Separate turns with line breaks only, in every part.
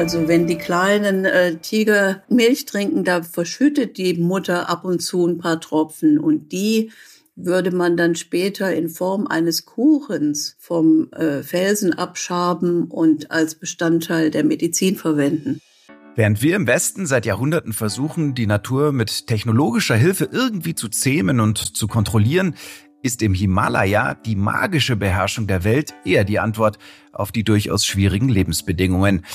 Also wenn die kleinen äh, Tiger Milch trinken, da verschüttet die Mutter ab und zu ein paar Tropfen und die würde man dann später in Form eines Kuchens vom äh, Felsen abschaben und als Bestandteil der Medizin verwenden.
Während wir im Westen seit Jahrhunderten versuchen, die Natur mit technologischer Hilfe irgendwie zu zähmen und zu kontrollieren, ist im Himalaya die magische Beherrschung der Welt eher die Antwort auf die durchaus schwierigen Lebensbedingungen.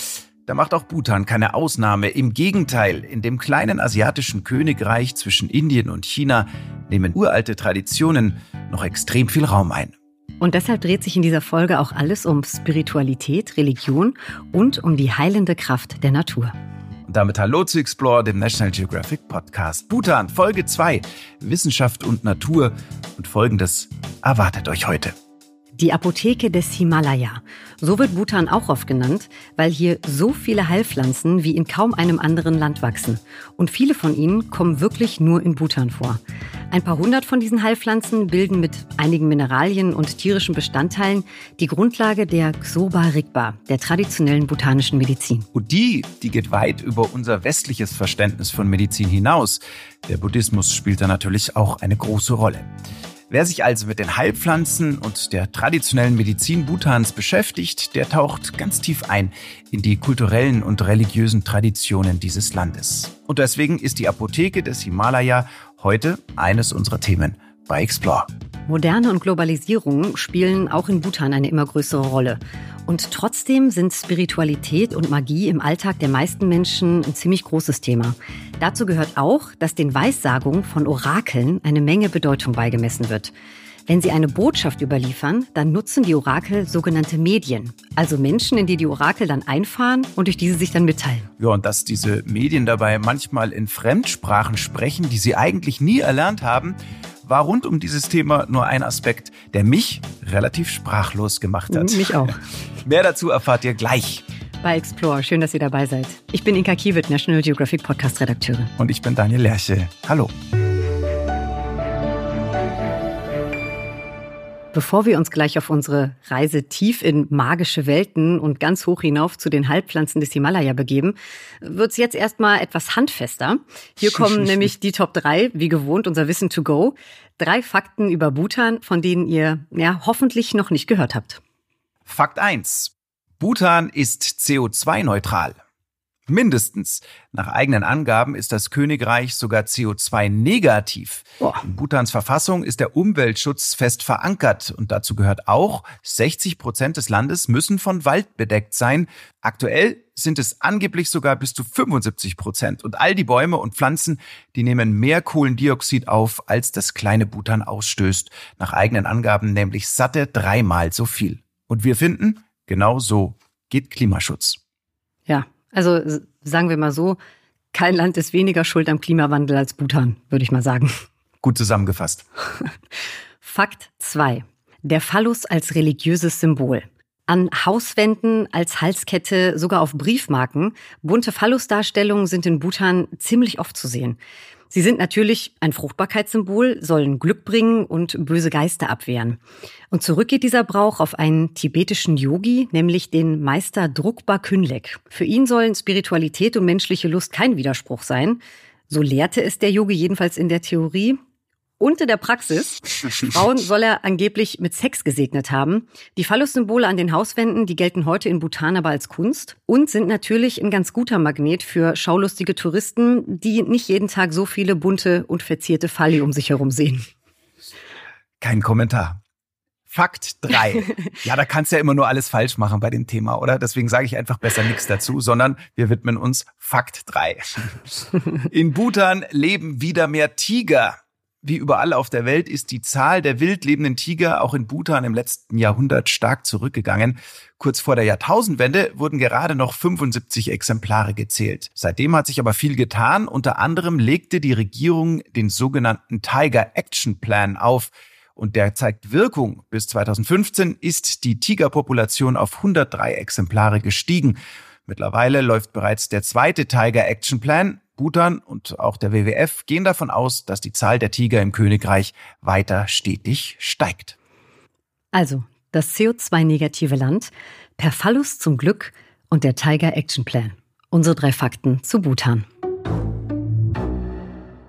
Da macht auch Bhutan keine Ausnahme. Im Gegenteil, in dem kleinen asiatischen Königreich zwischen Indien und China nehmen uralte Traditionen noch extrem viel Raum ein.
Und deshalb dreht sich in dieser Folge auch alles um Spiritualität, Religion und um die heilende Kraft der Natur.
Und damit hallo zu Explore, dem National Geographic Podcast. Bhutan, Folge 2, Wissenschaft und Natur. Und folgendes erwartet euch heute.
Die Apotheke des Himalaya. So wird Bhutan auch oft genannt, weil hier so viele Heilpflanzen wie in kaum einem anderen Land wachsen. Und viele von ihnen kommen wirklich nur in Bhutan vor. Ein paar hundert von diesen Heilpflanzen bilden mit einigen Mineralien und tierischen Bestandteilen die Grundlage der Xoba Rigpa, der traditionellen bhutanischen Medizin.
Und die, die geht weit über unser westliches Verständnis von Medizin hinaus. Der Buddhismus spielt da natürlich auch eine große Rolle. Wer sich also mit den Heilpflanzen und der traditionellen Medizin Bhutans beschäftigt, der taucht ganz tief ein in die kulturellen und religiösen Traditionen dieses Landes. Und deswegen ist die Apotheke des Himalaya heute eines unserer Themen bei Explore.
Moderne und Globalisierung spielen auch in Bhutan eine immer größere Rolle. Und trotzdem sind Spiritualität und Magie im Alltag der meisten Menschen ein ziemlich großes Thema. Dazu gehört auch, dass den Weissagungen von Orakeln eine Menge Bedeutung beigemessen wird. Wenn sie eine Botschaft überliefern, dann nutzen die Orakel sogenannte Medien, also Menschen, in die die Orakel dann einfahren und durch diese sich dann mitteilen.
Ja, und dass diese Medien dabei manchmal in Fremdsprachen sprechen, die sie eigentlich nie erlernt haben, war rund um dieses Thema nur ein Aspekt, der mich relativ sprachlos gemacht hat.
Mich auch.
Mehr dazu erfahrt ihr gleich.
Bei Explore, schön, dass ihr dabei seid. Ich bin Inka Kiewit, National Geographic Podcast Redakteurin.
Und ich bin Daniel Lerche. Hallo.
Bevor wir uns gleich auf unsere Reise tief in magische Welten und ganz hoch hinauf zu den Halbpflanzen des Himalaya begeben, wird's jetzt erstmal etwas handfester. Hier kommen nämlich die Top 3, wie gewohnt, unser Wissen to go. Drei Fakten über Bhutan, von denen ihr ja hoffentlich noch nicht gehört habt.
Fakt 1. Bhutan ist CO2-neutral. Mindestens. Nach eigenen Angaben ist das Königreich sogar CO2-negativ. In Bhutans Verfassung ist der Umweltschutz fest verankert und dazu gehört auch, 60 Prozent des Landes müssen von Wald bedeckt sein. Aktuell sind es angeblich sogar bis zu 75 Prozent und all die Bäume und Pflanzen, die nehmen mehr Kohlendioxid auf, als das kleine Bhutan ausstößt. Nach eigenen Angaben nämlich satte dreimal so viel. Und wir finden, genau so geht Klimaschutz.
Also sagen wir mal so, kein Land ist weniger schuld am Klimawandel als Bhutan, würde ich mal sagen.
Gut zusammengefasst.
Fakt 2. Der Phallus als religiöses Symbol. An Hauswänden, als Halskette, sogar auf Briefmarken. Bunte Phallusdarstellungen sind in Bhutan ziemlich oft zu sehen. Sie sind natürlich ein Fruchtbarkeitssymbol, sollen Glück bringen und böse Geister abwehren. Und zurück geht dieser Brauch auf einen tibetischen Yogi, nämlich den Meister Drukpa Künlek. Für ihn sollen Spiritualität und menschliche Lust kein Widerspruch sein. So lehrte es der Yogi jedenfalls in der Theorie. Und in der Praxis, Frauen soll er angeblich mit Sex gesegnet haben. Die Phallus-Symbole an den Hauswänden, die gelten heute in Bhutan aber als Kunst und sind natürlich ein ganz guter Magnet für schaulustige Touristen, die nicht jeden Tag so viele bunte und verzierte Phalli um sich herum sehen.
Kein Kommentar. Fakt 3. Ja, da kannst du ja immer nur alles falsch machen bei dem Thema, oder? Deswegen sage ich einfach besser nichts dazu, sondern wir widmen uns Fakt 3. In Bhutan leben wieder mehr Tiger. Wie überall auf der Welt ist die Zahl der wild lebenden Tiger auch in Bhutan im letzten Jahrhundert stark zurückgegangen. Kurz vor der Jahrtausendwende wurden gerade noch 75 Exemplare gezählt. Seitdem hat sich aber viel getan. Unter anderem legte die Regierung den sogenannten Tiger Action Plan auf. Und der zeigt Wirkung. Bis 2015 ist die Tigerpopulation auf 103 Exemplare gestiegen. Mittlerweile läuft bereits der zweite Tiger Action Plan. Bhutan und auch der WWF gehen davon aus, dass die Zahl der Tiger im Königreich weiter stetig steigt.
Also, das CO2-negative Land, per Phallus zum Glück und der Tiger Action Plan. Unsere drei Fakten zu Bhutan.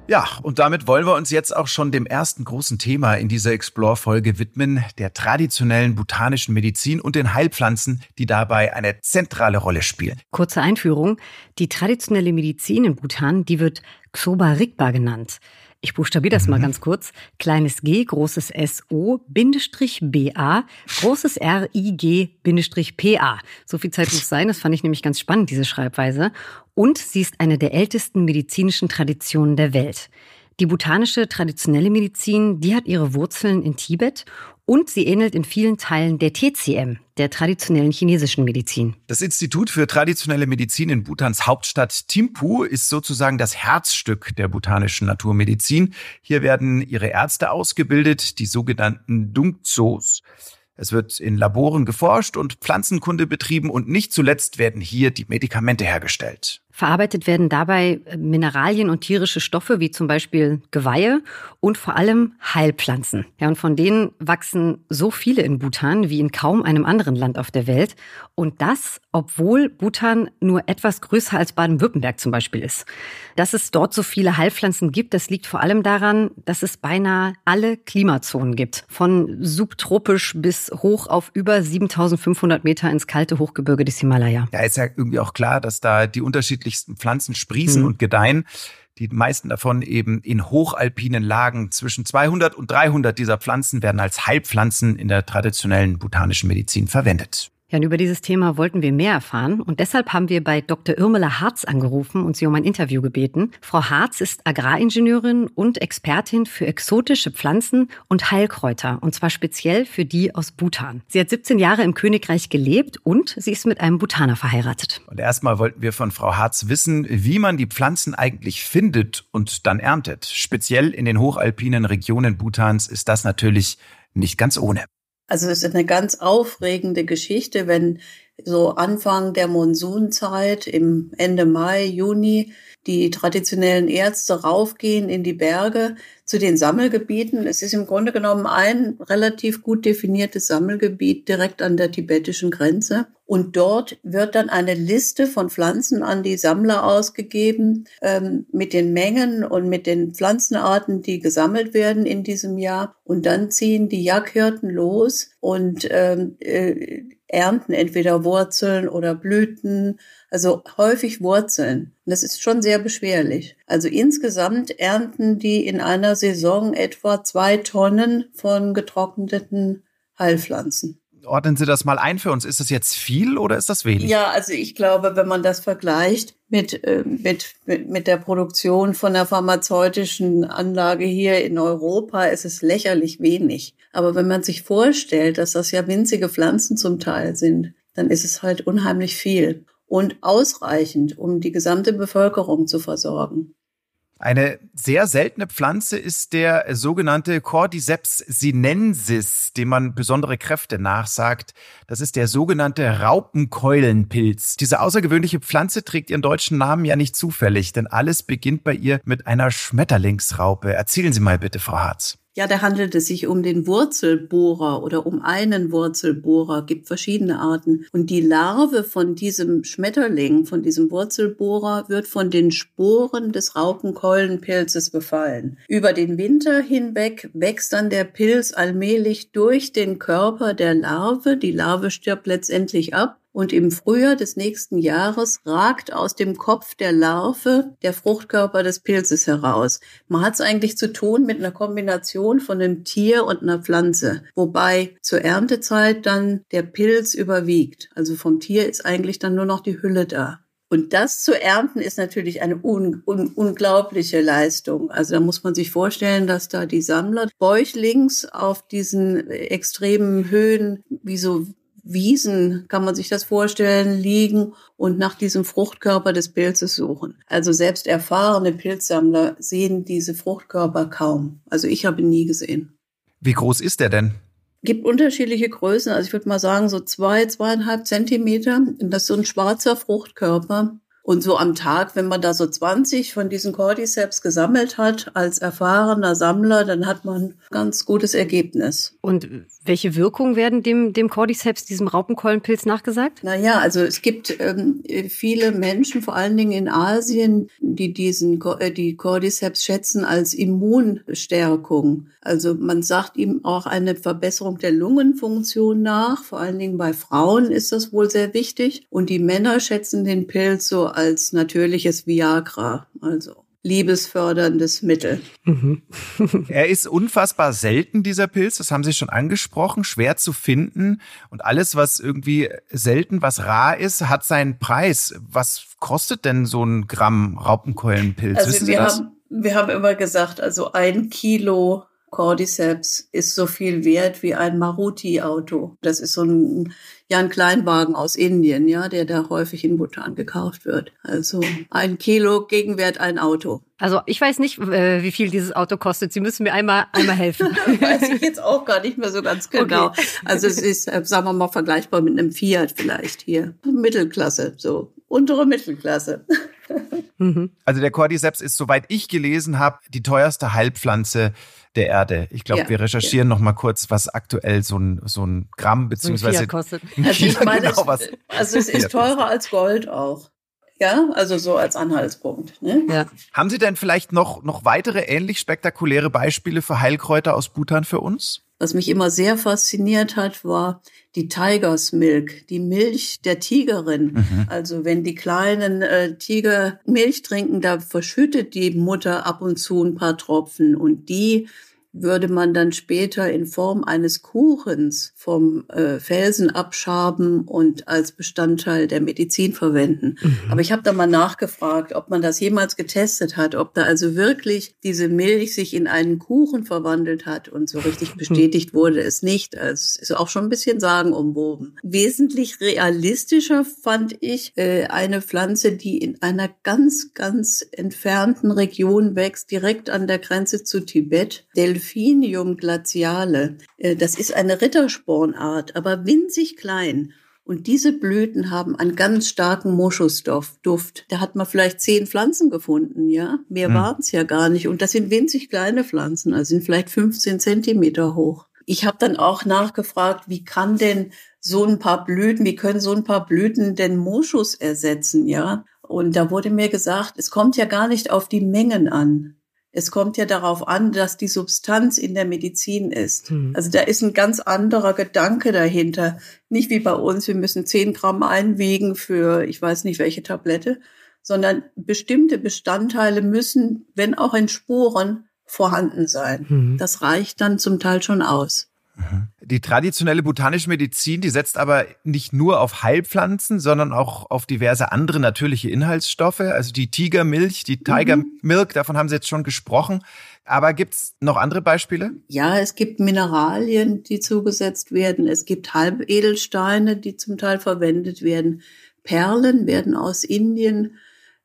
Ja, und damit wollen wir uns jetzt auch schon dem ersten großen Thema in dieser Explore-Folge widmen, der traditionellen botanischen Medizin und den Heilpflanzen, die dabei eine zentrale Rolle spielen.
Kurze Einführung. Die traditionelle Medizin in Bhutan, die wird Xoba Rigpa genannt. Ich buchstabiere das mhm. mal ganz kurz. Kleines g, großes S, O, Bindestrich B, A, großes R, I, G, Bindestrich P, A. So viel Zeit muss sein. Das fand ich nämlich ganz spannend, diese Schreibweise. Und sie ist eine der ältesten medizinischen Traditionen der Welt. Die botanische traditionelle Medizin, die hat ihre Wurzeln in Tibet und sie ähnelt in vielen Teilen der TCM, der traditionellen chinesischen Medizin.
Das Institut für traditionelle Medizin in Bhutans Hauptstadt Thimphu ist sozusagen das Herzstück der botanischen Naturmedizin. Hier werden ihre Ärzte ausgebildet, die sogenannten Dungzos. Es wird in Laboren geforscht und Pflanzenkunde betrieben und nicht zuletzt werden hier die Medikamente hergestellt.
Verarbeitet werden dabei äh, Mineralien und tierische Stoffe wie zum Beispiel Geweihe und vor allem Heilpflanzen. Ja, und von denen wachsen so viele in Bhutan wie in kaum einem anderen Land auf der Welt. Und das, obwohl Bhutan nur etwas größer als Baden-Württemberg zum Beispiel ist. Dass es dort so viele Heilpflanzen gibt, das liegt vor allem daran, dass es beinahe alle Klimazonen gibt. Von subtropisch bis hoch auf über 7500 Meter ins kalte Hochgebirge des Himalaya.
Ja, ist ja irgendwie auch klar, dass da die unterschiedlichen unterschiedlichsten Pflanzen sprießen mhm. und gedeihen. Die meisten davon eben in hochalpinen Lagen. Zwischen 200 und 300 dieser Pflanzen werden als Heilpflanzen in der traditionellen botanischen Medizin verwendet.
Ja, und über dieses Thema wollten wir mehr erfahren und deshalb haben wir bei Dr. Irmela Harz angerufen und sie um ein Interview gebeten. Frau Harz ist Agraringenieurin und Expertin für exotische Pflanzen und Heilkräuter und zwar speziell für die aus Bhutan. Sie hat 17 Jahre im Königreich gelebt und sie ist mit einem Bhutaner verheiratet.
Und erstmal wollten wir von Frau Harz wissen, wie man die Pflanzen eigentlich findet und dann erntet. Speziell in den hochalpinen Regionen Bhutans ist das natürlich nicht ganz ohne.
Also es ist eine ganz aufregende Geschichte, wenn so Anfang der Monsunzeit im Ende Mai, Juni die traditionellen Ärzte raufgehen in die Berge zu den Sammelgebieten. Es ist im Grunde genommen ein relativ gut definiertes Sammelgebiet direkt an der tibetischen Grenze. Und dort wird dann eine Liste von Pflanzen an die Sammler ausgegeben ähm, mit den Mengen und mit den Pflanzenarten, die gesammelt werden in diesem Jahr. Und dann ziehen die Jagdhirten los und ähm, äh, ernten entweder Wurzeln oder Blüten, also häufig Wurzeln. Und das ist schon sehr beschwerlich. Also insgesamt ernten die in einer Saison etwa zwei Tonnen von getrockneten Heilpflanzen
ordnen Sie das mal ein für uns. Ist das jetzt viel oder ist das wenig?
Ja, also ich glaube, wenn man das vergleicht mit, äh, mit, mit, mit der Produktion von der pharmazeutischen Anlage hier in Europa, ist es lächerlich wenig. Aber wenn man sich vorstellt, dass das ja winzige Pflanzen zum Teil sind, dann ist es halt unheimlich viel und ausreichend, um die gesamte Bevölkerung zu versorgen.
Eine sehr seltene Pflanze ist der sogenannte Cordyceps sinensis, dem man besondere Kräfte nachsagt. Das ist der sogenannte Raupenkeulenpilz. Diese außergewöhnliche Pflanze trägt ihren deutschen Namen ja nicht zufällig, denn alles beginnt bei ihr mit einer Schmetterlingsraupe. Erzählen Sie mal bitte, Frau Harz.
Ja, da handelt es sich um den Wurzelbohrer oder um einen Wurzelbohrer, gibt verschiedene Arten. Und die Larve von diesem Schmetterling, von diesem Wurzelbohrer, wird von den Sporen des Raupenkeulenpilzes befallen. Über den Winter hinweg wächst dann der Pilz allmählich durch den Körper der Larve. Die Larve stirbt letztendlich ab und im Frühjahr des nächsten Jahres ragt aus dem Kopf der Larve der Fruchtkörper des Pilzes heraus. Man hat es eigentlich zu tun mit einer Kombination von einem Tier und einer Pflanze, wobei zur Erntezeit dann der Pilz überwiegt. Also vom Tier ist eigentlich dann nur noch die Hülle da. Und das zu ernten ist natürlich eine un un unglaubliche Leistung. Also da muss man sich vorstellen, dass da die Sammler bäuchlings auf diesen extremen Höhen wie so Wiesen, kann man sich das vorstellen, liegen und nach diesem Fruchtkörper des Pilzes suchen. Also selbst erfahrene Pilzsammler sehen diese Fruchtkörper kaum. Also ich habe ihn nie gesehen.
Wie groß ist der denn?
Gibt unterschiedliche Größen. Also ich würde mal sagen so zwei, zweieinhalb Zentimeter. Und das ist so ein schwarzer Fruchtkörper. Und so am Tag, wenn man da so 20 von diesen Cordyceps gesammelt hat, als erfahrener Sammler, dann hat man ein ganz gutes Ergebnis.
Und Welche Wirkung werden dem, dem Cordyceps, diesem Raupenkeulenpilz, nachgesagt?
Naja, also es gibt ähm, viele Menschen, vor allen Dingen in Asien, die diesen äh, die Cordyceps schätzen als Immunstärkung. Also man sagt ihm auch eine Verbesserung der Lungenfunktion nach. Vor allen Dingen bei Frauen ist das wohl sehr wichtig. Und die Männer schätzen den Pilz so als natürliches Viagra. Also liebesförderndes Mittel. Mhm.
er ist unfassbar selten, dieser Pilz, das haben Sie schon angesprochen, schwer zu finden. Und alles, was irgendwie selten, was rar ist, hat seinen Preis. Was kostet denn so ein Gramm Raupenkeulenpilz?
Also Wissen Sie das? Haben, wir haben immer gesagt, also ein Kilo Cordyceps ist so viel wert wie ein Maruti-Auto. Das ist so ein, ja, ein Kleinwagen aus Indien, ja, der da häufig in Bhutan gekauft wird. Also ein Kilo Gegenwert ein Auto.
Also ich weiß nicht, äh, wie viel dieses Auto kostet. Sie müssen mir einmal, einmal helfen.
weiß ich jetzt auch gar nicht mehr so ganz genau. Okay. Also es ist, äh, sagen wir mal, vergleichbar mit einem Fiat vielleicht hier. Mittelklasse, so untere Mittelklasse.
Mhm. Also der Cordyceps ist, soweit ich gelesen habe, die teuerste Heilpflanze der Erde. Ich glaube, ja, wir recherchieren ja. noch mal kurz, was aktuell so ein, so ein Gramm beziehungsweise
ein kostet.
Also ich meine, genau, was also es ist teurer als Gold auch. Ja, also so als Anhaltspunkt. Ne? Ja.
Haben Sie denn vielleicht noch, noch weitere ähnlich spektakuläre Beispiele für Heilkräuter aus Bhutan für uns?
Was mich immer sehr fasziniert hat, war die Tigers Milk, die Milch der Tigerin. Mhm. Also wenn die kleinen äh, Tiger Milch trinken, da verschüttet die Mutter ab und zu ein paar Tropfen und die würde man dann später in Form eines Kuchens vom äh, Felsen abschaben und als Bestandteil der Medizin verwenden. Mhm. Aber ich habe da mal nachgefragt, ob man das jemals getestet hat, ob da also wirklich diese Milch sich in einen Kuchen verwandelt hat und so richtig mhm. bestätigt wurde es nicht. Also es ist auch schon ein bisschen sagenumwoben. Wesentlich realistischer fand ich äh, eine Pflanze, die in einer ganz, ganz entfernten Region wächst, direkt an der Grenze zu Tibet. Delphi Delphinium glaciale. Äh, das ist eine Ritterspornart, aber winzig klein. Und diese Blüten haben einen ganz starken Moschusduft. Da hat man vielleicht zehn Pflanzen gefunden, ja. Mehr hm. waren es ja gar nicht. Und das sind winzig kleine Pflanzen, also sind vielleicht 15 Zentimeter hoch. Ich habe dann auch nachgefragt, wie kann denn so ein paar Blüten, wie können so ein paar Blüten denn Moschus ersetzen, ja? Und da wurde mir gesagt, es kommt ja gar nicht auf die Mengen an. Es kommt ja darauf an, dass die Substanz in der Medizin ist. Mhm. Also da ist ein ganz anderer Gedanke dahinter. Nicht wie bei uns, wir müssen zehn Gramm einwägen für ich weiß nicht welche Tablette, sondern bestimmte Bestandteile müssen, wenn auch in Spuren, vorhanden sein. Mhm. Das reicht dann zum Teil schon aus.
Mhm. Die traditionelle botanische Medizin, die setzt aber nicht nur auf Heilpflanzen, sondern auch auf diverse andere natürliche Inhaltsstoffe. Also die Tigermilch, die Tiger mhm. Milk, davon haben Sie jetzt schon gesprochen. Aber gibt's noch andere Beispiele?
Ja, es gibt Mineralien, die zugesetzt werden. Es gibt Halbedelsteine, die zum Teil verwendet werden. Perlen werden aus Indien,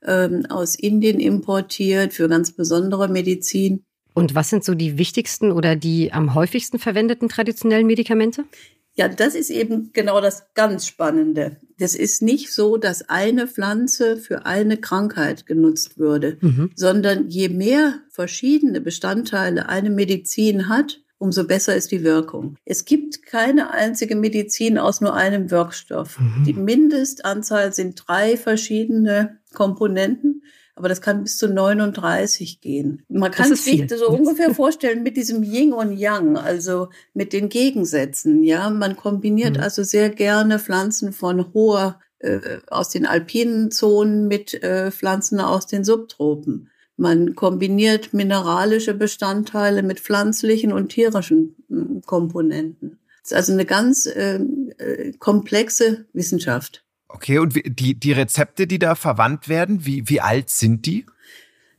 ähm, aus Indien importiert für ganz besondere Medizin.
Und was sind so die wichtigsten oder die am häufigsten verwendeten traditionellen Medikamente?
Ja, das ist eben genau das ganz Spannende. Das ist nicht so, dass eine Pflanze für eine Krankheit genutzt würde, mhm. sondern je mehr verschiedene Bestandteile eine Medizin hat, umso besser ist die Wirkung. Es gibt keine einzige Medizin aus nur einem Wirkstoff. Mhm. Die Mindestanzahl sind drei verschiedene Komponenten aber das kann bis zu 39 gehen. Man kann sich so ungefähr vorstellen mit diesem Yin und Yang, also mit den Gegensätzen. Ja, man kombiniert mhm. also sehr gerne Pflanzen von hoher äh, aus den alpinen Zonen mit äh, Pflanzen aus den Subtropen. Man kombiniert mineralische Bestandteile mit pflanzlichen und tierischen äh, Komponenten. Das ist also eine ganz äh, äh komplexe Wissenschaft.
Okay, und die, die Rezepte, die da verwandt werden, wie, wie alt sind die?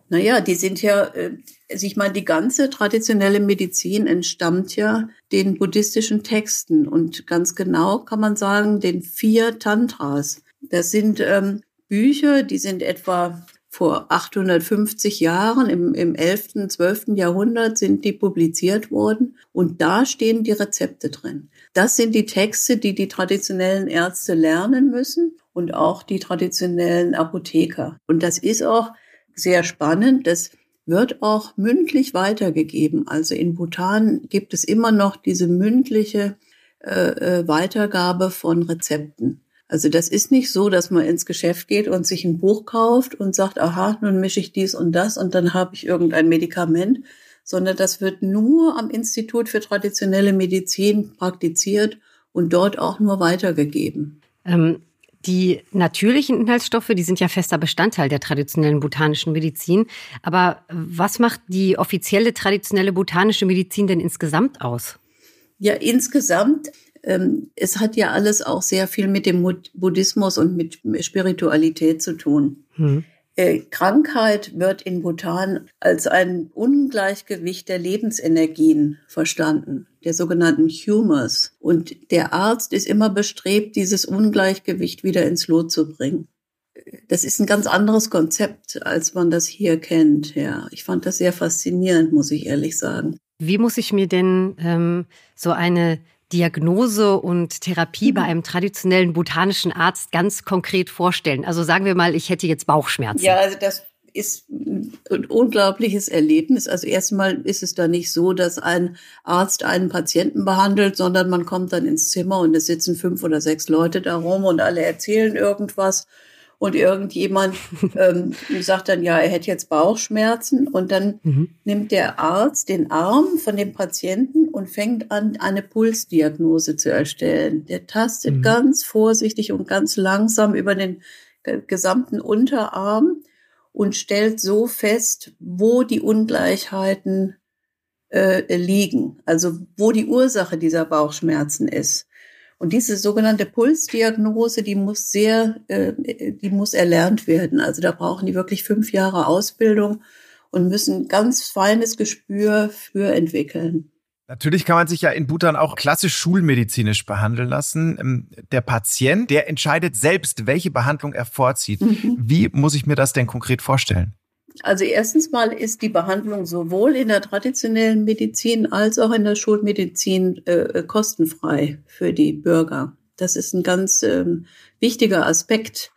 Naja, die sind ja, äh, also ich meine, die ganze traditionelle Medizin entstammt ja den buddhistischen Texten und ganz genau kann man sagen, den vier Tantras. Das sind ähm, Bücher, die sind etwa vor 850 Jahren, im, im 11., 12. Jahrhundert sind die publiziert worden und da stehen die Rezepte drin. Das sind die Texte, die die traditionellen Ärzte lernen müssen und auch die traditionellen Apotheker. Und das ist auch sehr spannend, dass wird auch mündlich weitergegeben. Also in Bhutan gibt es immer noch diese mündliche äh, äh, Weitergabe von Rezepten. Also das ist nicht so, dass man ins Geschäft geht und sich ein Buch kauft und sagt, aha, nun mische ich dies und das und dann habe ich irgendein Medikament, sondern das wird nur am Institut für traditionelle Medizin praktiziert und dort auch nur weitergegeben.
Ähm, die natürlichen Inhaltsstoffe, die sind ja fester Bestandteil der traditionellen botanischen Medizin. Aber was macht die offizielle traditionelle botanische Medizin denn insgesamt aus?
Ja, insgesamt, ähm, es hat ja alles auch sehr viel mit dem Buddhismus und mit Spiritualität zu tun. Hm. Äh, Krankheit wird in Bhutan als ein Ungleichgewicht der Lebensenergien verstanden, der sogenannten Humors. Und der Arzt ist immer bestrebt, dieses Ungleichgewicht wieder ins Lot zu bringen. Das ist ein ganz anderes Konzept, als man das hier kennt. Ja, ich fand das sehr faszinierend, muss ich ehrlich sagen.
Wie muss ich mir denn ähm, so eine Diagnose und Therapie bei mhm. einem traditionellen botanischen Arzt ganz konkret vorstellen? Also sagen wir mal, ich hätte jetzt Bauchschmerzen.
Ja, also das ist ein unglaubliches Erlebnis. Also erstmal ist es da nicht so, dass ein Arzt einen Patienten behandelt, sondern man kommt dann ins Zimmer und es sitzen fünf oder sechs Leute da rum und alle erzählen irgendwas und irgendjemand ähm, sagt dann, ja, er hätte jetzt Bauchschmerzen und dann mhm. nimmt der Arzt den Arm von dem Patienten und fängt an, eine Pulsdiagnose zu erstellen. Der tastet mhm. ganz vorsichtig und ganz langsam über den gesamten Unterarm und stellt so fest, wo die Ungleichheiten äh, liegen, also wo die Ursache dieser Bauchschmerzen ist. Und diese sogenannte Pulsdiagnose, die muss sehr, äh, die muss erlernt werden. Also da brauchen die wirklich fünf Jahre Ausbildung und müssen ganz feines Gespür für entwickeln.
Natürlich kann man sich ja in Bhutan auch klassisch schulmedizinisch behandeln lassen. Ähm, der Patient, der entscheidet selbst, welche Behandlung er vorzieht. Mhm. Wie muss ich mir das denn konkret vorstellen?
Also erstens mal ist die Behandlung sowohl in der traditionellen Medizin als auch in der Schulmedizin äh, kostenfrei für die Bürger. Das ist ein ganz ähm, wichtiger Aspekt.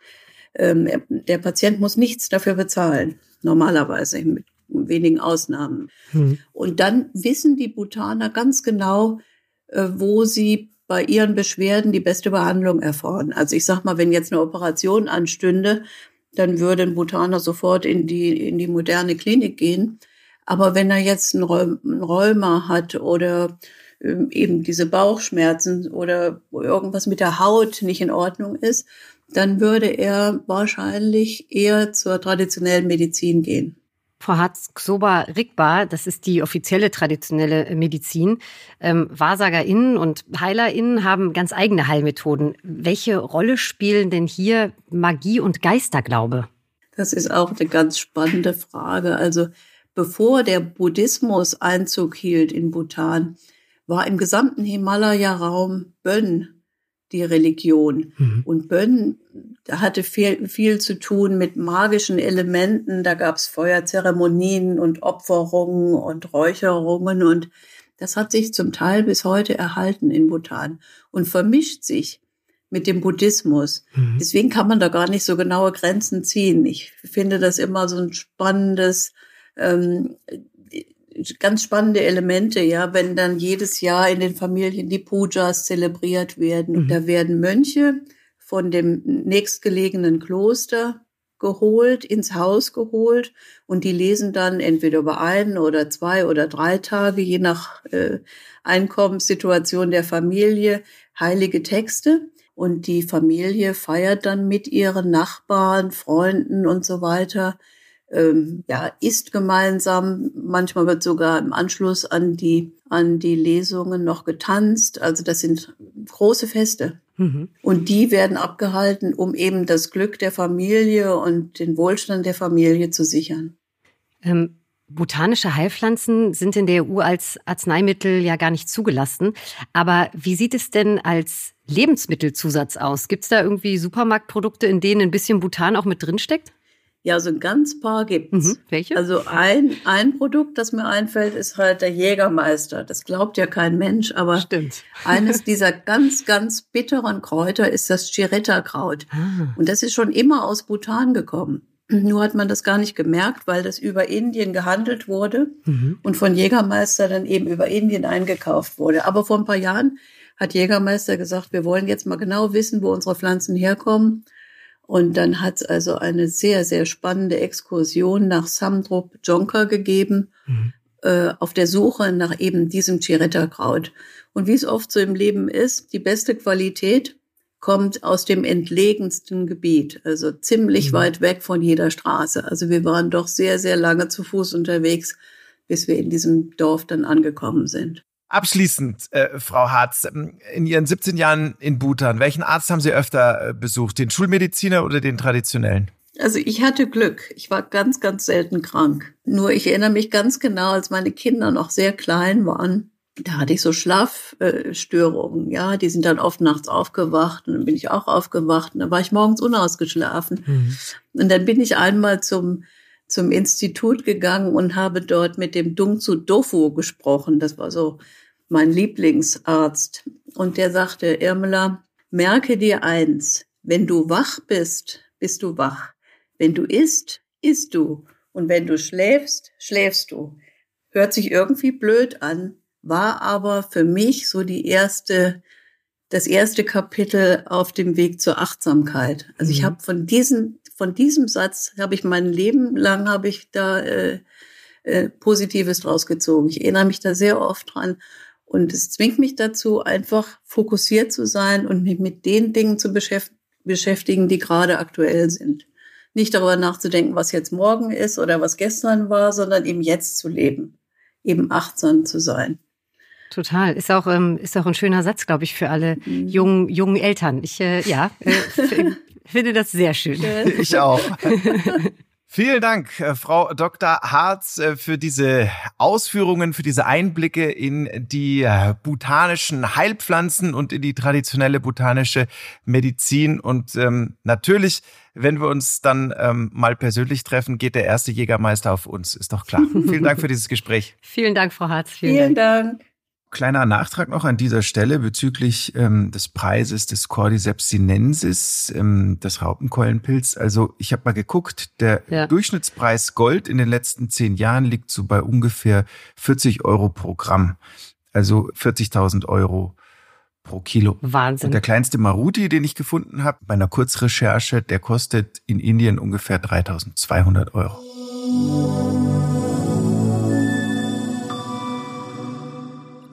Ähm, der Patient muss nichts dafür bezahlen, normalerweise mit wenigen Ausnahmen. Hm. Und dann wissen die Bhutaner ganz genau, äh, wo sie bei ihren Beschwerden die beste Behandlung erfahren. Also ich sag mal, wenn jetzt eine Operation anstünde, dann würde ein Bhutaner sofort in die, in die moderne Klinik gehen. Aber wenn er jetzt ein Rheuma hat oder ähm, eben diese Bauchschmerzen oder irgendwas mit der Haut nicht in Ordnung ist, dann würde er wahrscheinlich eher zur traditionellen Medizin gehen.
Frau Harz-Xoba Rigba, das ist die offizielle traditionelle Medizin. Ähm, WahrsagerInnen und HeilerInnen haben ganz eigene Heilmethoden. Welche Rolle spielen denn hier Magie und Geisterglaube?
Das ist auch eine ganz spannende Frage. Also bevor der Buddhismus Einzug hielt in Bhutan, war im gesamten Himalaya-Raum Bön die Religion. Mhm. Und Bön hatte viel, viel zu tun mit magischen Elementen. Da gab es Feuerzeremonien und Opferungen und Räucherungen und das hat sich zum Teil bis heute erhalten in Bhutan und vermischt sich mit dem Buddhismus. Mhm. Deswegen kann man da gar nicht so genaue Grenzen ziehen. Ich finde das immer so ein spannendes ähm, ganz spannende Elemente, ja, wenn dann jedes Jahr in den Familien die Pujas zelebriert werden. Mhm. Da werden Mönche von dem nächstgelegenen Kloster geholt, ins Haus geholt und die lesen dann entweder über ein oder zwei oder drei Tage, je nach äh, Einkommenssituation der Familie, heilige Texte. Und die Familie feiert dann mit ihren Nachbarn, Freunden und so weiter ähm, ja, isst gemeinsam. Manchmal wird sogar im Anschluss an die, an die Lesungen noch getanzt. Also das sind große Feste. Mhm. Und die werden abgehalten, um eben das Glück der Familie und den Wohlstand der Familie zu sichern.
Ähm, botanische Heilpflanzen sind in der EU als Arzneimittel ja gar nicht zugelassen. Aber wie sieht es denn als Lebensmittelzusatz aus? Gibt es da irgendwie Supermarktprodukte, in denen ein bisschen Butan auch mit drinsteckt?
Ja, so ein ganz paar gibt's.
Mhm. Welche?
Also ein, ein Produkt, das mir einfällt, ist halt der Jägermeister. Das glaubt ja kein Mensch, aber
Stimmt.
eines dieser ganz, ganz bitteren Kräuter ist das Chiretta-Kraut. Ah. Und das ist schon immer aus Bhutan gekommen. Nur hat man das gar nicht gemerkt, weil das über Indien gehandelt wurde mhm. und von Jägermeister dann eben über Indien eingekauft wurde. Aber vor ein paar Jahren hat Jägermeister gesagt, wir wollen jetzt mal genau wissen, wo unsere Pflanzen herkommen. Und dann hat es also eine sehr, sehr spannende Exkursion nach Samdrup Jonka gegeben, mhm. äh, auf der Suche nach eben diesem Chiretta-Kraut. Und wie es oft so im Leben ist, die beste Qualität kommt aus dem entlegensten Gebiet, also ziemlich mhm. weit weg von jeder Straße. Also wir waren doch sehr, sehr lange zu Fuß unterwegs, bis wir in diesem Dorf dann angekommen sind.
Abschließend, äh, Frau Harz, ähm, in Ihren 17 Jahren in Bhutan, welchen Arzt haben Sie öfter äh, besucht, den Schulmediziner oder den traditionellen?
Also ich hatte Glück. Ich war ganz, ganz selten krank. Nur ich erinnere mich ganz genau, als meine Kinder noch sehr klein waren, da hatte ich so Schlafstörungen, ja, die sind dann oft nachts aufgewacht und dann bin ich auch aufgewacht und dann war ich morgens unausgeschlafen. Mhm. Und dann bin ich einmal zum, zum Institut gegangen und habe dort mit dem Dungzu Dofu gesprochen. Das war so mein Lieblingsarzt. Und der sagte, Irmela, merke dir eins, wenn du wach bist, bist du wach. Wenn du isst, isst du. Und wenn du schläfst, schläfst du. Hört sich irgendwie blöd an, war aber für mich so die erste, das erste Kapitel auf dem Weg zur Achtsamkeit. Also mhm. ich habe von diesem, von diesem Satz habe ich mein Leben lang habe ich da äh, äh, Positives draus gezogen. Ich erinnere mich da sehr oft dran. Und es zwingt mich dazu, einfach fokussiert zu sein und mich mit den Dingen zu beschäftigen, die gerade aktuell sind. Nicht darüber nachzudenken, was jetzt morgen ist oder was gestern war, sondern eben jetzt zu leben, eben achtsam zu sein.
Total. Ist auch, ähm, ist auch ein schöner Satz, glaube ich, für alle mhm. jungen, jungen Eltern. Ich, äh, ja, äh, finde das sehr schön.
Ich auch. Vielen Dank, äh, Frau Dr. Harz, äh, für diese Ausführungen, für diese Einblicke in die äh, botanischen Heilpflanzen und in die traditionelle botanische Medizin. Und ähm, natürlich, wenn wir uns dann ähm, mal persönlich treffen, geht der erste Jägermeister auf uns, ist doch klar. Vielen Dank für dieses Gespräch.
Vielen Dank, Frau Harz.
Vielen, Vielen Dank. Dank.
Kleiner Nachtrag noch an dieser Stelle bezüglich ähm, des Preises des Cordyceps sinensis, ähm, des Raupenkeulenpilz. Also ich habe mal geguckt, der ja. Durchschnittspreis Gold in den letzten zehn Jahren liegt so bei ungefähr 40 Euro pro Gramm. Also 40.000 Euro pro Kilo.
Wahnsinn.
Und der kleinste Maruti, den ich gefunden habe, bei einer Kurzrecherche, der kostet in Indien ungefähr 3.200 Euro.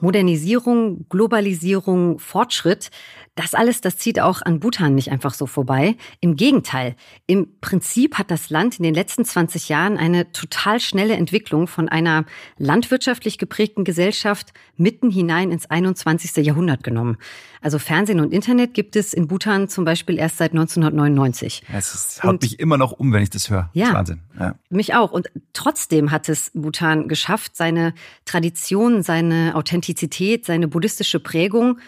Modernisierung, Globalisierung, Fortschritt, das alles, das zieht auch an Bhutan nicht einfach so vorbei. Im Gegenteil. Im Prinzip hat das Land in den letzten 20 Jahren eine total schnelle Entwicklung von einer landwirtschaftlich geprägten Gesellschaft mitten hinein ins 21. Jahrhundert genommen. Also Fernsehen und Internet gibt es in Bhutan zum Beispiel erst seit 1999.
Es haut mich immer noch um, wenn ich das höre.
Ja,
das
Wahnsinn. Ja. Mich auch. Und trotzdem hat es Bhutan geschafft, seine Tradition, seine Authentizität, seine buddhistische Prägung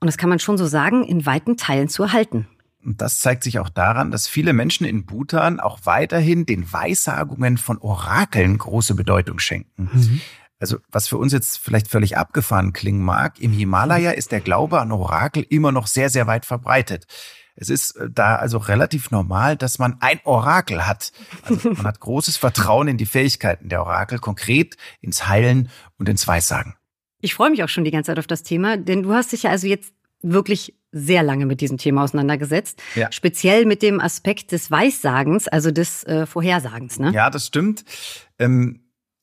und das kann man schon so sagen, in weiten Teilen zu erhalten.
Und das zeigt sich auch daran, dass viele Menschen in Bhutan auch weiterhin den Weissagungen von Orakeln große Bedeutung schenken. Mhm. Also was für uns jetzt vielleicht völlig abgefahren klingen mag, im Himalaya ist der Glaube an Orakel immer noch sehr, sehr weit verbreitet. Es ist äh, da also relativ normal, dass man ein Orakel hat. Also man hat großes Vertrauen in die Fähigkeiten der Orakel, konkret ins Heilen und ins Weissagen.
Ich freue mich auch schon die ganze Zeit auf das Thema, denn du hast dich ja also jetzt wirklich sehr lange mit diesem Thema auseinandergesetzt. Ja. Speziell mit dem Aspekt des Weissagens, also des äh, Vorhersagens. Ne?
Ja, das stimmt. Ähm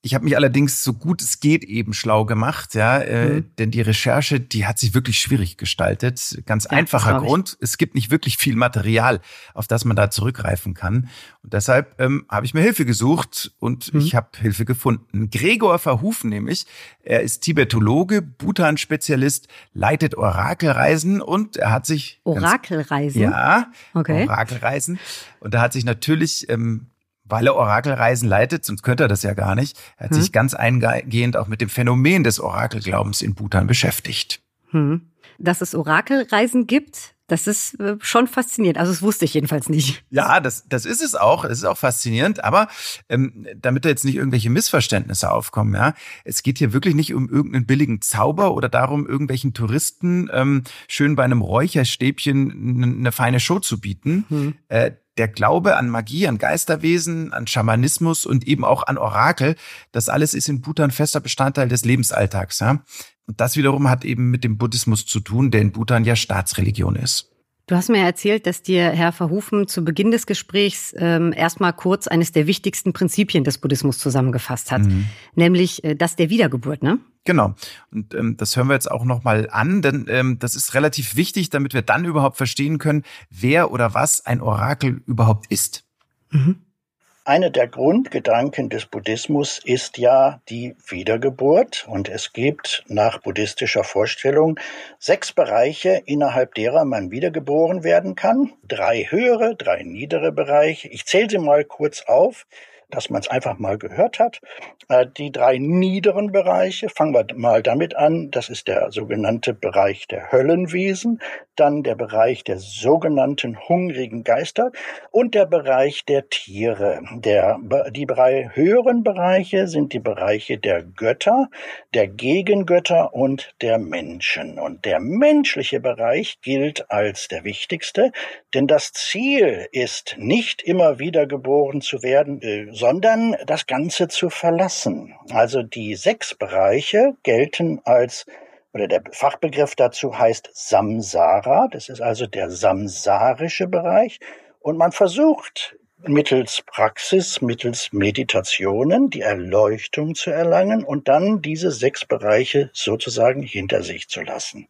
ich habe mich allerdings so gut es geht eben schlau gemacht, ja, äh, mhm. denn die Recherche, die hat sich wirklich schwierig gestaltet. Ganz ja, einfacher Grund, es gibt nicht wirklich viel Material, auf das man da zurückgreifen kann. Und deshalb ähm, habe ich mir Hilfe gesucht und mhm. ich habe Hilfe gefunden. Gregor Verhufen nämlich, er ist Tibetologe, Bhutan-Spezialist, leitet Orakelreisen und er hat sich
Orakelreisen?
Ganz, ja, okay. Orakelreisen. Und er hat sich natürlich ähm, weil er Orakelreisen leitet, sonst könnte er das ja gar nicht. Er hat hm. sich ganz eingehend auch mit dem Phänomen des Orakelglaubens in Bhutan beschäftigt.
Hm. Dass es Orakelreisen gibt, Das ist äh, schon faszinierend. Also das wusste ich jedenfalls nicht.
Ja, das, das ist es auch. Es ist auch faszinierend. Aber ähm, damit da jetzt nicht irgendwelche Missverständnisse aufkommen, ja, es geht hier wirklich nicht um irgendeinen billigen Zauber oder darum, irgendwelchen Touristen ähm, schön bei einem Räucherstäbchen eine feine Show zu bieten. Hm. Äh, der Glaube an Magie, an Geisterwesen, an Schamanismus und eben auch an Orakel, das alles ist in Bhutan fester Bestandteil des Lebensalltags. Ja? Und das wiederum hat eben mit dem Buddhismus zu tun, der in Bhutan ja Staatsreligion ist.
Du hast mir erzählt, dass dir Herr Verhufen zu Beginn des Gesprächs ähm, erstmal kurz eines der wichtigsten Prinzipien des Buddhismus zusammengefasst hat, mhm. nämlich äh, das der Wiedergeburt, ne?
Genau. Und ähm, das hören wir jetzt auch nochmal an, denn ähm, das ist relativ wichtig, damit wir dann überhaupt verstehen können, wer oder was ein Orakel überhaupt ist.
Mhm. Eine der Grundgedanken des Buddhismus ist ja die Wiedergeburt und es gibt nach buddhistischer Vorstellung sechs Bereiche, innerhalb derer man wiedergeboren werden kann. Drei höhere, drei niedere Bereiche. Ich zähle sie mal kurz auf dass man es einfach mal gehört hat. Äh, die drei niederen Bereiche, fangen wir mal damit an, das ist der sogenannte Bereich der Höllenwesen, dann der Bereich der sogenannten hungrigen Geister und der Bereich der Tiere. Der, die drei höheren Bereiche sind die Bereiche der Götter, der Gegengötter und der Menschen. Und der menschliche Bereich gilt als der wichtigste, denn das Ziel ist nicht immer wieder geboren zu werden, äh, sondern das Ganze zu verlassen. Also die sechs Bereiche gelten als oder der Fachbegriff dazu heißt Samsara. Das ist also der samsarische Bereich. Und man versucht mittels Praxis, mittels Meditationen die Erleuchtung zu erlangen und dann diese sechs Bereiche sozusagen hinter sich zu lassen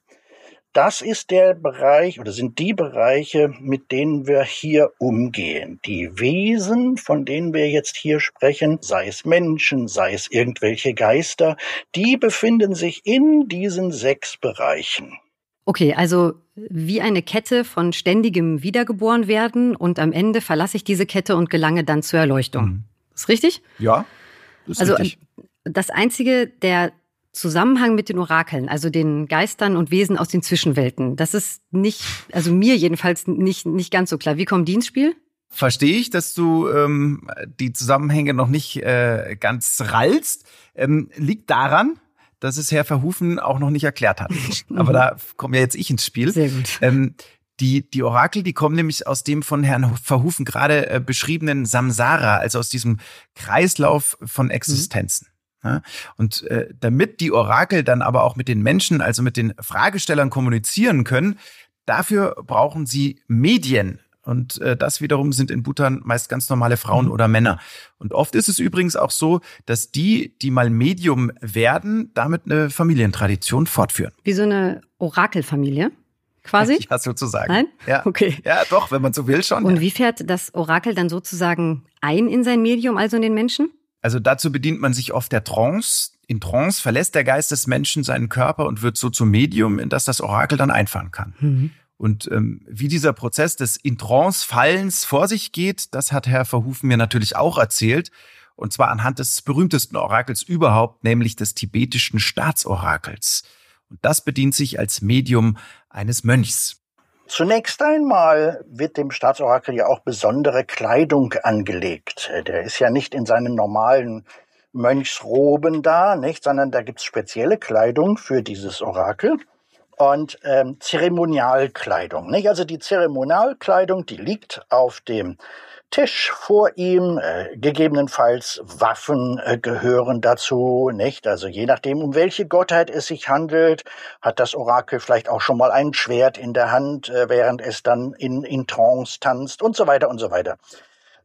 das ist der Bereich oder sind die Bereiche, mit denen wir hier umgehen. Die Wesen, von denen wir jetzt hier sprechen, sei es Menschen, sei es irgendwelche Geister, die befinden sich in diesen sechs Bereichen.
Okay, also wie eine Kette von ständigem Wiedergeborenwerden und am Ende verlasse ich diese Kette und gelange dann zur Erleuchtung. Mhm. Ist richtig?
Ja. Ist
also
richtig.
das einzige, der Zusammenhang mit den Orakeln, also den Geistern und Wesen aus den Zwischenwelten. Das ist nicht, also mir jedenfalls nicht, nicht ganz so klar. Wie kommt die ins Spiel?
Verstehe ich, dass du ähm, die Zusammenhänge noch nicht äh, ganz rallst. Ähm, liegt daran, dass es Herr Verhufen auch noch nicht erklärt hat. Aber da komme ja jetzt ich ins Spiel.
Sehr gut.
Ähm, die, die Orakel, die kommen nämlich aus dem von Herrn Verhufen gerade äh, beschriebenen Samsara, also aus diesem Kreislauf von Existenzen. Und äh, damit die Orakel dann aber auch mit den Menschen, also mit den Fragestellern kommunizieren können, dafür brauchen sie Medien. Und äh, das wiederum sind in Bhutan meist ganz normale Frauen mhm. oder Männer. Und oft ist es übrigens auch so, dass die, die mal Medium werden, damit eine Familientradition fortführen.
Wie so eine Orakelfamilie? Quasi?
Ja, sozusagen.
Nein?
Ja.
Okay.
Ja, doch, wenn man so will schon.
Und
ja.
wie fährt das Orakel dann sozusagen ein in sein Medium, also in den Menschen?
Also dazu bedient man sich oft der Trance. In Trance verlässt der Geist des Menschen seinen Körper und wird so zum Medium, in das das Orakel dann einfahren kann. Mhm. Und ähm, wie dieser Prozess des in Trance Fallens vor sich geht, das hat Herr Verhufen mir natürlich auch erzählt. Und zwar anhand des berühmtesten Orakels überhaupt, nämlich des tibetischen Staatsorakels. Und das bedient sich als Medium eines Mönchs.
Zunächst einmal wird dem Staatsorakel ja auch besondere Kleidung angelegt. Der ist ja nicht in seinen normalen Mönchsroben da, nicht, sondern da gibt's spezielle Kleidung für dieses Orakel und ähm, Zeremonialkleidung. Nicht? Also die Zeremonialkleidung, die liegt auf dem Tisch vor ihm, äh, gegebenenfalls Waffen äh, gehören dazu, nicht? Also je nachdem, um welche Gottheit es sich handelt, hat das Orakel vielleicht auch schon mal ein Schwert in der Hand, äh, während es dann in, in Trance tanzt und so weiter und so weiter.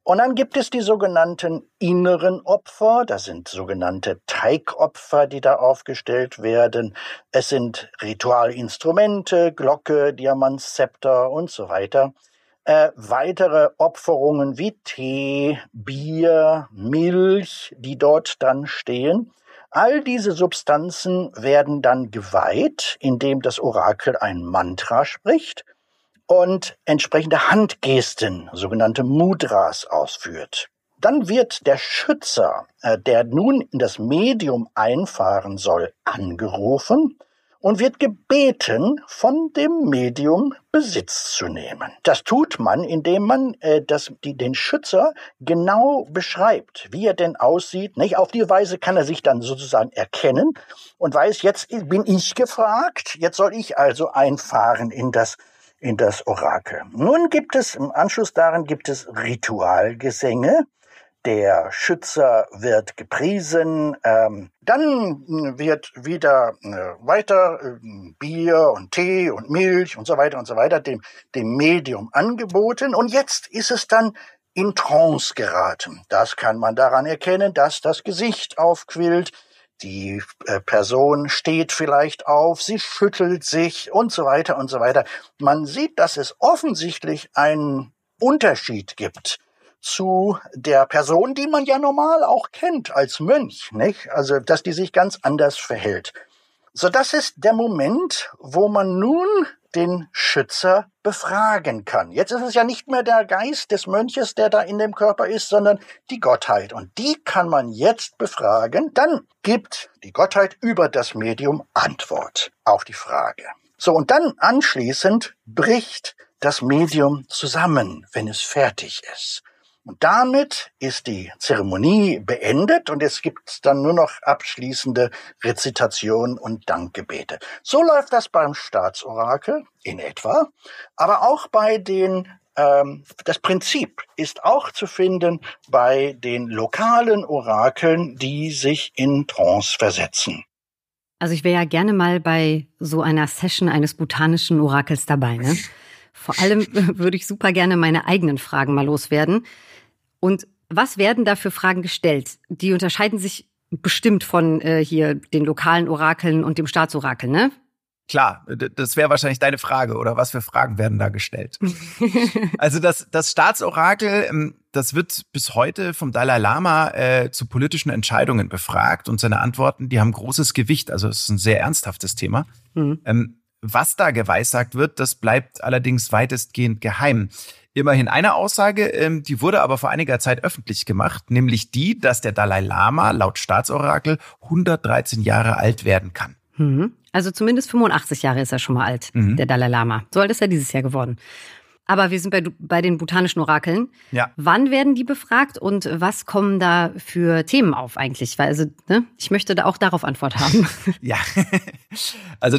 Und dann gibt es die sogenannten inneren Opfer, das sind sogenannte Teigopfer, die da aufgestellt werden. Es sind Ritualinstrumente, Glocke, Diamantzepter und so weiter äh, weitere Opferungen wie Tee, Bier, Milch, die dort dann stehen. All diese Substanzen werden dann geweiht, indem das Orakel ein Mantra spricht und entsprechende Handgesten, sogenannte Mudras, ausführt. Dann wird der Schützer, äh, der nun in das Medium einfahren soll, angerufen und wird gebeten, von dem Medium Besitz zu nehmen. Das tut man, indem man äh, das, die, den Schützer genau beschreibt, wie er denn aussieht. Nicht? Auf die Weise kann er sich dann sozusagen erkennen und weiß, jetzt bin ich gefragt, jetzt soll ich also einfahren in das in das Orakel. Nun gibt es im Anschluss daran gibt es Ritualgesänge, der Schützer wird gepriesen, ähm, dann wird wieder äh, weiter äh, Bier und Tee und Milch und so weiter und so weiter dem, dem Medium angeboten und jetzt ist es dann in Trance geraten. Das kann man daran erkennen, dass das Gesicht aufquillt, die äh, Person steht vielleicht auf, sie schüttelt sich und so weiter und so weiter. Man sieht, dass es offensichtlich einen Unterschied gibt zu der Person, die man ja normal auch kennt als Mönch, nicht? Also, dass die sich ganz anders verhält. So, das ist der Moment, wo man nun den Schützer befragen kann. Jetzt ist es ja nicht mehr der Geist des Mönches, der da in dem Körper ist, sondern die Gottheit. Und die kann man jetzt befragen. Dann gibt die Gottheit über das Medium Antwort auf die Frage. So, und dann anschließend bricht das Medium zusammen, wenn es fertig ist. Und damit ist die Zeremonie beendet und es gibt dann nur noch abschließende Rezitation und Dankgebete. So läuft das beim Staatsorakel in etwa, aber auch bei den ähm, das Prinzip ist auch zu finden bei den lokalen Orakeln, die sich in Trance versetzen.
Also ich wäre ja gerne mal bei so einer Session eines botanischen Orakels dabei. Ne? Vor allem würde ich super gerne meine eigenen Fragen mal loswerden. Und was werden da für Fragen gestellt? Die unterscheiden sich bestimmt von äh, hier den lokalen Orakeln und dem Staatsorakel, ne?
Klar, das wäre wahrscheinlich deine Frage, oder was für Fragen werden da gestellt? also das, das Staatsorakel, ähm, das wird bis heute vom Dalai Lama äh, zu politischen Entscheidungen befragt und seine Antworten, die haben großes Gewicht. Also es ist ein sehr ernsthaftes Thema. Mhm. Ähm, was da geweissagt wird, das bleibt allerdings weitestgehend geheim. Immerhin eine Aussage, ähm, die wurde aber vor einiger Zeit öffentlich gemacht, nämlich die, dass der Dalai Lama laut Staatsorakel 113 Jahre alt werden kann.
Mhm. Also zumindest 85 Jahre ist er schon mal alt, mhm. der Dalai Lama. So alt ist er dieses Jahr geworden. Aber wir sind bei, bei den botanischen Orakeln.
Ja.
Wann werden die befragt und was kommen da für Themen auf eigentlich? Weil also, ne, ich möchte da auch darauf Antwort haben.
ja, also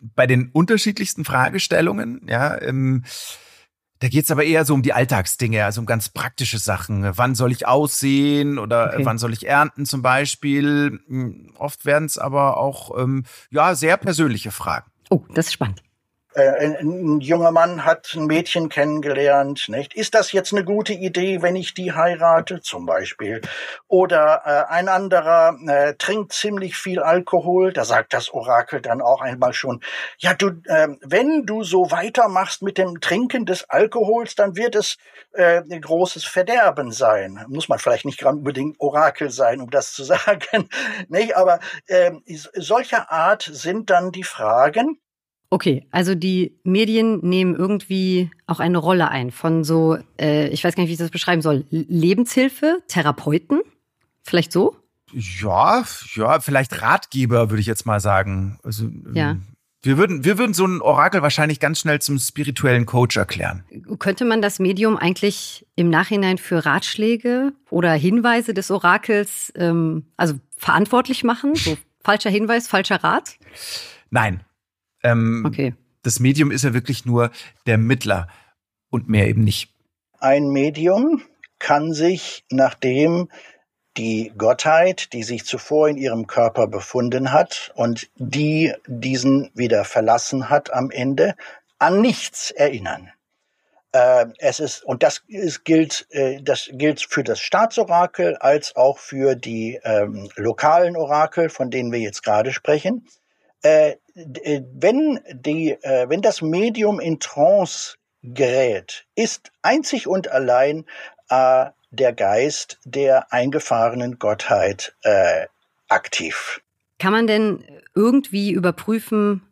bei den unterschiedlichsten Fragestellungen, ja, ähm, da geht's aber eher so um die Alltagsdinge, also um ganz praktische Sachen. Wann soll ich aussehen oder okay. wann soll ich ernten zum Beispiel? Hm, oft werden es aber auch ähm, ja sehr persönliche Fragen.
Oh, das ist spannend.
Äh, ein junger Mann hat ein Mädchen kennengelernt, nicht? Ist das jetzt eine gute Idee, wenn ich die heirate, zum Beispiel? Oder äh, ein anderer äh, trinkt ziemlich viel Alkohol, da sagt das Orakel dann auch einmal schon, ja, du, äh, wenn du so weitermachst mit dem Trinken des Alkohols, dann wird es äh, ein großes Verderben sein. Muss man vielleicht nicht gerade unbedingt Orakel sein, um das zu sagen, nicht? Aber äh, solcher Art sind dann die Fragen,
Okay, also die Medien nehmen irgendwie auch eine Rolle ein von so, äh, ich weiß gar nicht, wie ich das beschreiben soll, Lebenshilfe, Therapeuten, vielleicht so?
Ja, ja, vielleicht Ratgeber würde ich jetzt mal sagen. Also,
ja. Ähm,
wir würden, wir würden so ein Orakel wahrscheinlich ganz schnell zum spirituellen Coach erklären.
Könnte man das Medium eigentlich im Nachhinein für Ratschläge oder Hinweise des Orakels ähm, also verantwortlich machen? So falscher Hinweis, falscher Rat?
Nein, ähm,
okay.
Das Medium ist ja wirklich nur der Mittler und mehr eben nicht.
Ein Medium kann sich, nachdem die Gottheit, die sich zuvor in ihrem Körper befunden hat und die diesen wieder verlassen hat am Ende, an nichts erinnern. Äh, es ist, und das ist, gilt, äh, das gilt für das Staatsorakel als auch für die ähm, lokalen Orakel, von denen wir jetzt gerade sprechen. Äh, äh, wenn, die, äh, wenn das Medium in Trance gerät, ist einzig und allein äh, der Geist der eingefahrenen Gottheit äh, aktiv.
Kann man denn irgendwie überprüfen,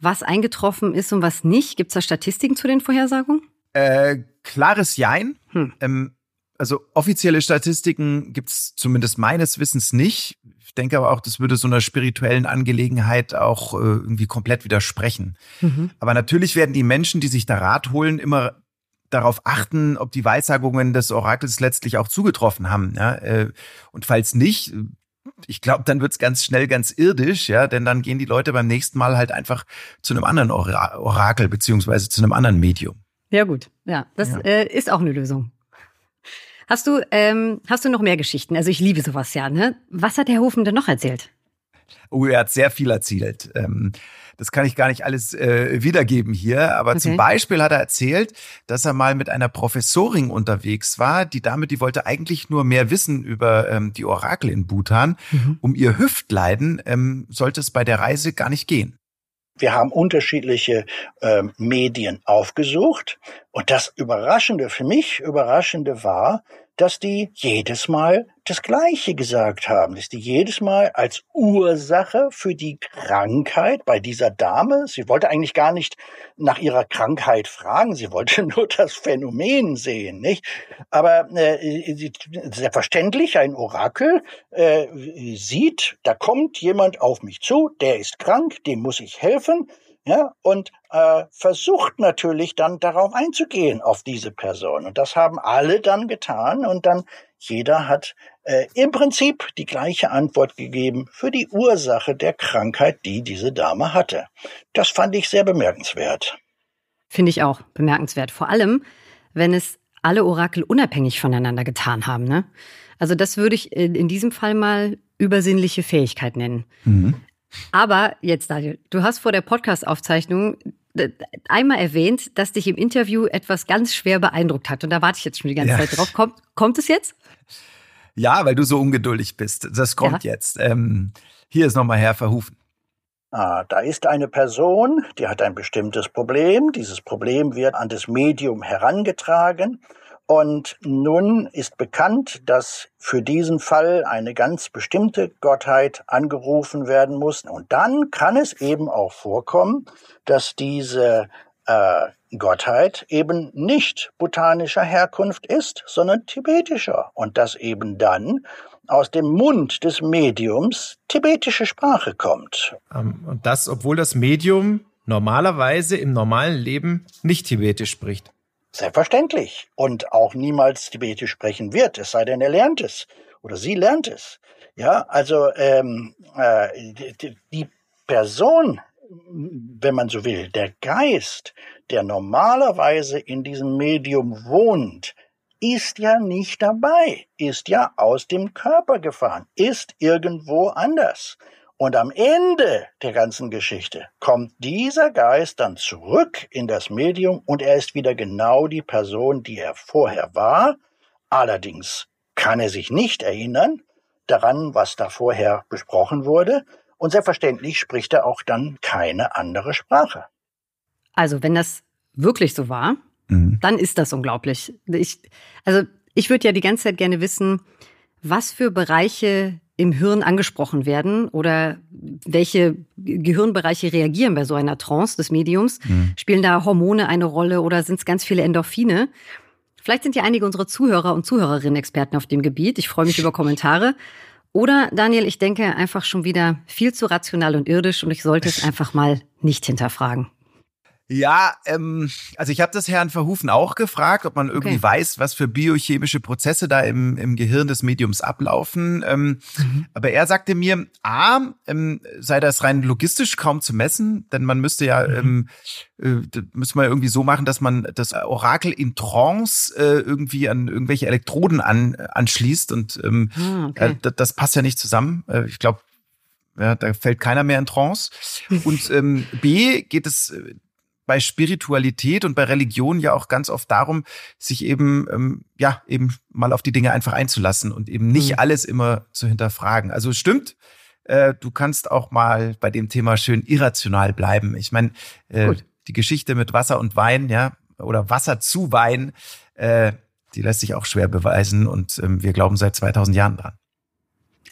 was eingetroffen ist und was nicht? Gibt es da Statistiken zu den Vorhersagungen?
Äh, klares Jein. Hm. Ähm, Also offizielle Statistiken gibt's zumindest meines Wissens nicht. Ich denke aber auch, das würde so einer spirituellen Angelegenheit auch äh, irgendwie komplett widersprechen. Mhm. Aber natürlich werden die Menschen, die sich da Rat holen, immer darauf achten, ob die Weissagungen des Orakels letztlich auch zugetroffen haben. Ja? Äh, und falls nicht, ich glaube, dann wird's ganz schnell ganz irdisch, ja, denn dann gehen die Leute beim nächsten Mal halt einfach zu einem anderen Orakel beziehungsweise zu einem anderen Medium.
Ja gut, ja, das ja. Äh, ist auch eine Lösung. Hast du, ähm, hast du noch mehr Geschichten? Also ich liebe sowas ja, ne? Was hat Herr Hofen denn noch erzählt?
Oh, er hat sehr viel erzählt. Ähm, das kann ich gar nicht alles äh, wiedergeben hier, aber okay. zum Beispiel hat er erzählt, dass er mal mit einer Professorin unterwegs war, die damit, die wollte eigentlich nur mehr wissen über ähm, die Orakel in Bhutan. Mhm. Um ihr Hüftleiden ähm, sollte es bei der Reise gar nicht gehen.
Wir haben unterschiedliche äh, Medien aufgesucht. Und das Überraschende, für mich Überraschende war, dass die jedes Mal das Gleiche gesagt haben, dass die jedes Mal als Ursache für die Krankheit bei dieser Dame, sie wollte eigentlich gar nicht nach ihrer Krankheit fragen, sie wollte nur das Phänomen sehen, nicht? Aber äh, selbstverständlich, ein Orakel äh, sieht, da kommt jemand auf mich zu, der ist krank, dem muss ich helfen, ja, und äh, versucht natürlich dann darauf einzugehen, auf diese Person. Und das haben alle dann getan und dann jeder hat äh, im Prinzip die gleiche Antwort gegeben für die Ursache der Krankheit, die diese Dame hatte. Das fand ich sehr bemerkenswert.
Finde ich auch bemerkenswert. Vor allem, wenn es alle Orakel unabhängig voneinander getan haben. Ne? Also das würde ich in diesem Fall mal übersinnliche Fähigkeit nennen. Mhm. Aber jetzt, Daniel, du hast vor der Podcast-Aufzeichnung einmal erwähnt, dass dich im Interview etwas ganz schwer beeindruckt hat. Und da warte ich jetzt schon die ganze ja. Zeit drauf. Kommt, kommt es jetzt?
Ja, weil du so ungeduldig bist. Das kommt ja. jetzt. Ähm, hier ist nochmal Herr Verhufen.
Ah, da ist eine Person, die hat ein bestimmtes Problem. Dieses Problem wird an das Medium herangetragen und nun ist bekannt, dass für diesen Fall eine ganz bestimmte Gottheit angerufen werden muss. Und dann kann es eben auch vorkommen, dass diese äh, Gottheit eben nicht botanischer Herkunft ist, sondern tibetischer. Und dass eben dann aus dem Mund des Mediums tibetische Sprache kommt.
Ähm, und das, obwohl das Medium normalerweise im normalen Leben nicht tibetisch spricht.
Selbstverständlich. Und auch niemals Tibetisch sprechen wird, es sei denn, er lernt es. Oder sie lernt es. Ja, also ähm, äh, die, Person, wenn man so will, der Geist, der normalerweise in diesem Medium wohnt, ist ja nicht dabei, ist ja aus dem Körper gefahren, ist irgendwo anders. Und am Ende der ganzen Geschichte kommt dieser Geist dann zurück in das Medium und er ist wieder genau die Person, die er vorher war. Allerdings kann er sich nicht erinnern daran, was da vorher besprochen wurde. Und selbstverständlich spricht er auch dann keine andere Sprache.
Also wenn das wirklich so war, mhm. dann ist das unglaublich. Ich, also ich würde ja die ganze Zeit gerne wissen, was für Bereiche im Hirn angesprochen werden oder welche Gehirnbereiche reagieren bei so einer Trance des Mediums? Mhm. Spielen da Hormone eine Rolle oder sind es ganz viele Endorphine? Vielleicht sind ja einige unserer Zuhörer und Zuhörerinnen Experten auf dem Gebiet. Ich freue mich über Kommentare. Oder Daniel, ich denke einfach schon wieder viel zu rational und irdisch und ich sollte es einfach mal nicht hinterfragen.
Ja, ähm, also ich habe das Herrn Verhufen auch gefragt, ob man irgendwie okay. weiß, was für biochemische Prozesse da im, im Gehirn des Mediums ablaufen. Ähm, mhm. Aber er sagte mir, a, ähm, sei das rein logistisch kaum zu messen, denn man müsste ja, mhm. ähm, äh, müsste man irgendwie so machen, dass man das Orakel in Trance äh, irgendwie an irgendwelche Elektroden an, anschließt und ähm, ah, okay. äh, das passt ja nicht zusammen. Äh, ich glaube, ja, da fällt keiner mehr in Trance. Und ähm, B geht es äh, bei Spiritualität und bei Religion ja auch ganz oft darum, sich eben, ähm, ja, eben mal auf die Dinge einfach einzulassen und eben nicht mhm. alles immer zu hinterfragen. Also es stimmt, äh, du kannst auch mal bei dem Thema schön irrational bleiben. Ich meine, äh, die Geschichte mit Wasser und Wein, ja, oder Wasser zu Wein, äh, die lässt sich auch schwer beweisen und ähm, wir glauben seit 2000 Jahren dran.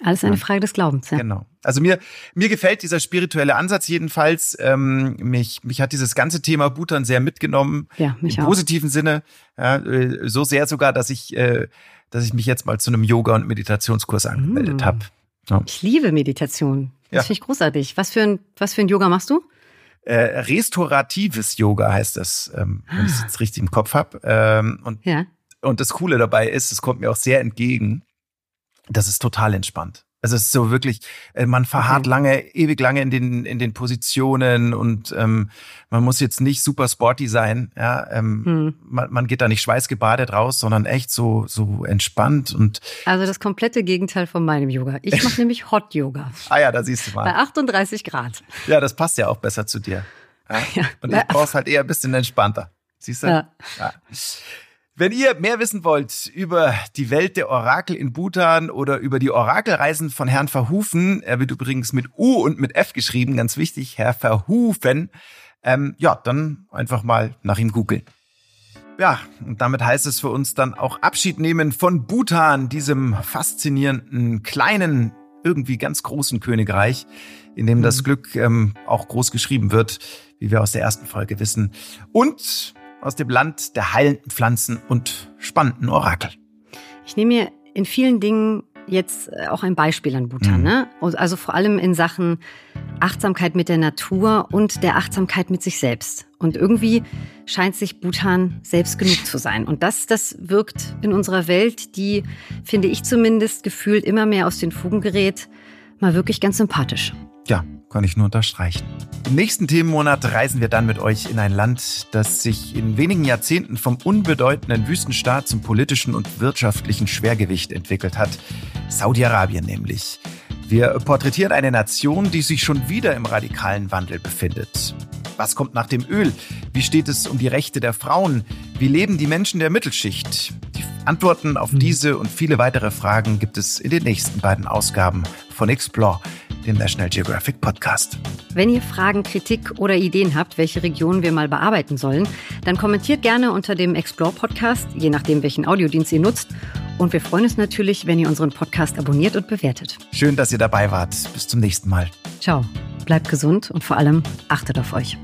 Alles eine Frage des Glaubens, ja.
Genau. Also mir, mir gefällt dieser spirituelle Ansatz jedenfalls. Ähm, mich, mich hat dieses ganze Thema Bhutan sehr mitgenommen.
Ja, mich
Im
auch.
positiven Sinne. Ja, äh, so sehr sogar, dass ich, äh, dass ich mich jetzt mal zu einem Yoga- und Meditationskurs angemeldet
Mm.
habe. Ja.
Ich liebe Meditation. Das
Ja.
finde ich großartig. Was für ein, was für ein Yoga machst du?
Äh, restauratives Yoga heißt das, ähm, wenn ich es
Ah.
jetzt richtig im Kopf habe. Ähm, und,
Ja.
und das Coole dabei ist, es kommt mir auch sehr entgegen, das ist total entspannt. Also es ist so wirklich, äh, man verharrt
Okay.
lange, ewig lange in den in den Positionen und ähm, man muss jetzt nicht super sporty sein, ja, ähm,
Hm.
man, man geht da nicht schweißgebadet raus, sondern echt so so entspannt und
Also das komplette Gegenteil von meinem Yoga. Ich mache nämlich Hot Yoga
ah ja, da siehst du
bei
mal,
38 Grad.
ja, das passt ja auch besser zu dir. Ja?
Ja.
Und ich brauch's halt eher ein bisschen entspannter, siehst du?
Ja.
Ja. Wenn ihr mehr wissen wollt über die Welt der Orakel in Bhutan oder über die Orakelreisen von Herrn Verhufen, er wird übrigens mit U und mit F geschrieben, ganz wichtig, Herr Verhufen, ähm, ja, dann einfach mal nach ihm googeln. Ja, und damit heißt es für uns dann auch Abschied nehmen von Bhutan, diesem faszinierenden, kleinen, irgendwie ganz großen Königreich, in dem das Glück ähm, auch groß geschrieben wird, wie wir aus der ersten Folge wissen. Und aus dem Land der heilenden Pflanzen und spannenden Orakel.
Ich nehme mir in vielen Dingen jetzt äh, auch ein Beispiel an Bhutan.
Mhm.
Ne? Und Also vor allem in Sachen Achtsamkeit mit der Natur und der Achtsamkeit mit sich selbst. Und irgendwie scheint sich Bhutan selbst genug zu sein. Und das, das wirkt in unserer Welt, die, finde ich zumindest, gefühlt immer mehr aus den Fugen gerät, mal wirklich ganz sympathisch.
Ja, kann ich nur unterstreichen. Im nächsten Themenmonat reisen wir dann mit euch in ein Land, das sich in wenigen Jahrzehnten vom unbedeutenden Wüstenstaat zum politischen und wirtschaftlichen Schwergewicht entwickelt hat. Saudi-Arabien nämlich. Wir porträtieren eine Nation, die sich schon wieder im radikalen Wandel befindet. Was kommt nach dem Öl? Wie steht es um die Rechte der Frauen? Wie leben die Menschen der Mittelschicht? Die Antworten auf diese und viele weitere Fragen gibt es in den nächsten beiden Ausgaben von Explore, dem National Geographic Podcast.
Wenn ihr Fragen, Kritik oder Ideen habt, welche Regionen wir mal bearbeiten sollen, dann kommentiert gerne unter dem Explore Podcast, je nachdem, welchen Audiodienst ihr nutzt. Und wir freuen uns natürlich, wenn ihr unseren Podcast abonniert und bewertet.
Schön, dass ihr dabei wart. Bis zum nächsten Mal.
Ciao, bleibt gesund und vor allem achtet auf euch.